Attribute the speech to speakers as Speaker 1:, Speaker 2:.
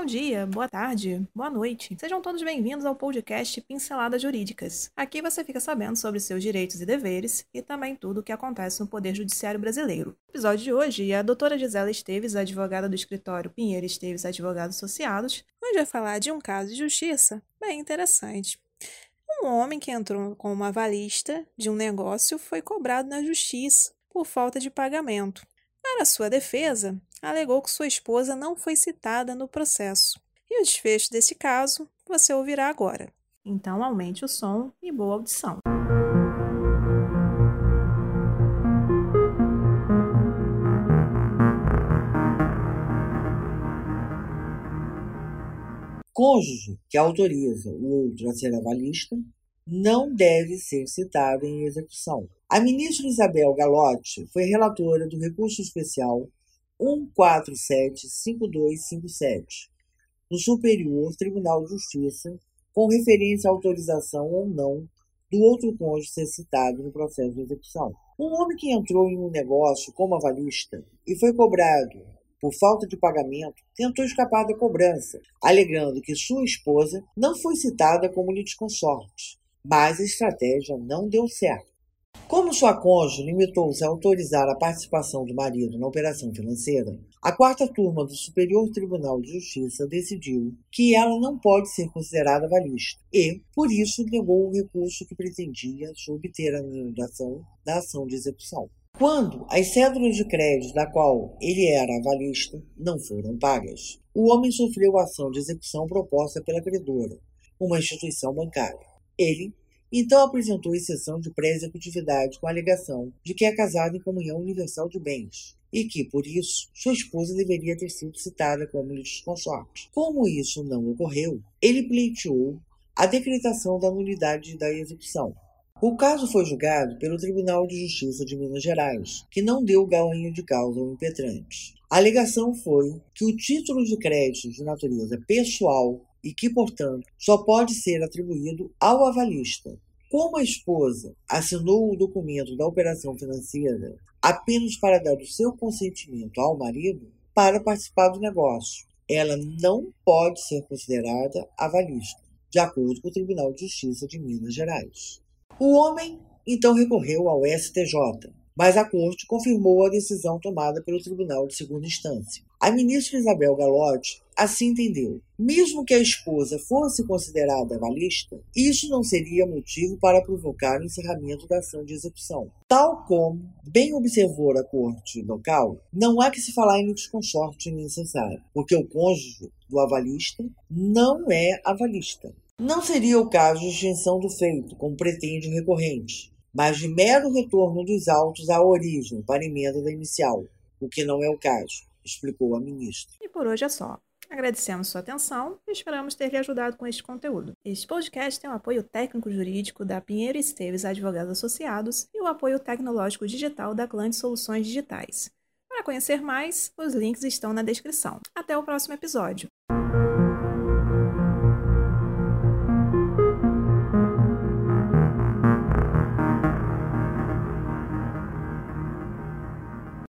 Speaker 1: Bom dia, boa tarde, boa noite. Sejam todos bem-vindos ao podcast Pinceladas Jurídicas. Aqui você fica sabendo sobre seus direitos e deveres e também tudo o que acontece no Poder Judiciário Brasileiro. No episódio de hoje, a doutora Gisela Esteves, advogada do escritório Pinheiro Esteves Advogados Associados, vai falar de um caso de justiça bem interessante. Um homem que entrou como avalista de um negócio foi cobrado na justiça por falta de pagamento. Para sua defesa, alegou que sua esposa não foi citada no processo. E o desfecho desse caso você ouvirá agora. Então aumente o som e boa audição.
Speaker 2: Cônjuge que autoriza o outro a ser avalista não deve ser citado em execução. A ministra Isabel Galotti foi relatora do recurso especial 1475257 no Superior Tribunal de Justiça, com referência à autorização ou não do outro cônjuge ser citado no processo de execução. Um homem que entrou em um negócio como avalista e foi cobrado por falta de pagamento, tentou escapar da cobrança, alegando que sua esposa não foi citada como litisconsorte, mas a estratégia não deu certo. Como sua cônjuge limitou-se a autorizar a participação do marido na operação financeira, a quarta turma do Superior Tribunal de Justiça decidiu que ela não pode ser considerada avalista e, por isso, negou o recurso que pretendia obter a anulação da ação de execução. Quando as cédulas de crédito da qual ele era avalista não foram pagas, o homem sofreu a ação de execução proposta pela credora, uma instituição bancária. Ele então apresentou exceção de pré-executividade com a alegação de que é casado em comunhão universal de bens e que, por isso, sua esposa deveria ter sido citada como litisconsorte. Como isso não ocorreu, ele pleiteou a decretação da nulidade da execução. O caso foi julgado pelo Tribunal de Justiça de Minas Gerais, que não deu ganho de causa ao impetrante. A alegação foi que o título de crédito de natureza pessoal e que, portanto, só pode ser atribuído ao avalista. Como a esposa assinou o documento da operação financeira apenas para dar o seu consentimento ao marido para participar do negócio, ela não pode ser considerada avalista, de acordo com o Tribunal de Justiça de Minas Gerais. O homem então recorreu ao STJ, mas a Corte confirmou a decisão tomada pelo Tribunal de Segunda Instância. A ministra Isabel Galotti assim entendeu. Mesmo que a esposa fosse considerada avalista, isso não seria motivo para provocar o encerramento da ação de execução. Tal como bem observou a corte local, não há que se falar em desconsorte necessário, porque o cônjuge do avalista não é avalista. Não seria o caso de extinção do feito, como pretende o recorrente, mas de mero retorno dos autos à origem para emenda da inicial, o que não é o caso, explicou a ministra.
Speaker 1: E por hoje é só. Agradecemos sua atenção e esperamos ter lhe ajudado com este conteúdo. Este podcast tem o apoio técnico-jurídico da Pinheiro Esteves Advogados Associados e o apoio tecnológico digital da Clã de Soluções Digitais. Para conhecer mais, os links estão na descrição. Até o próximo episódio.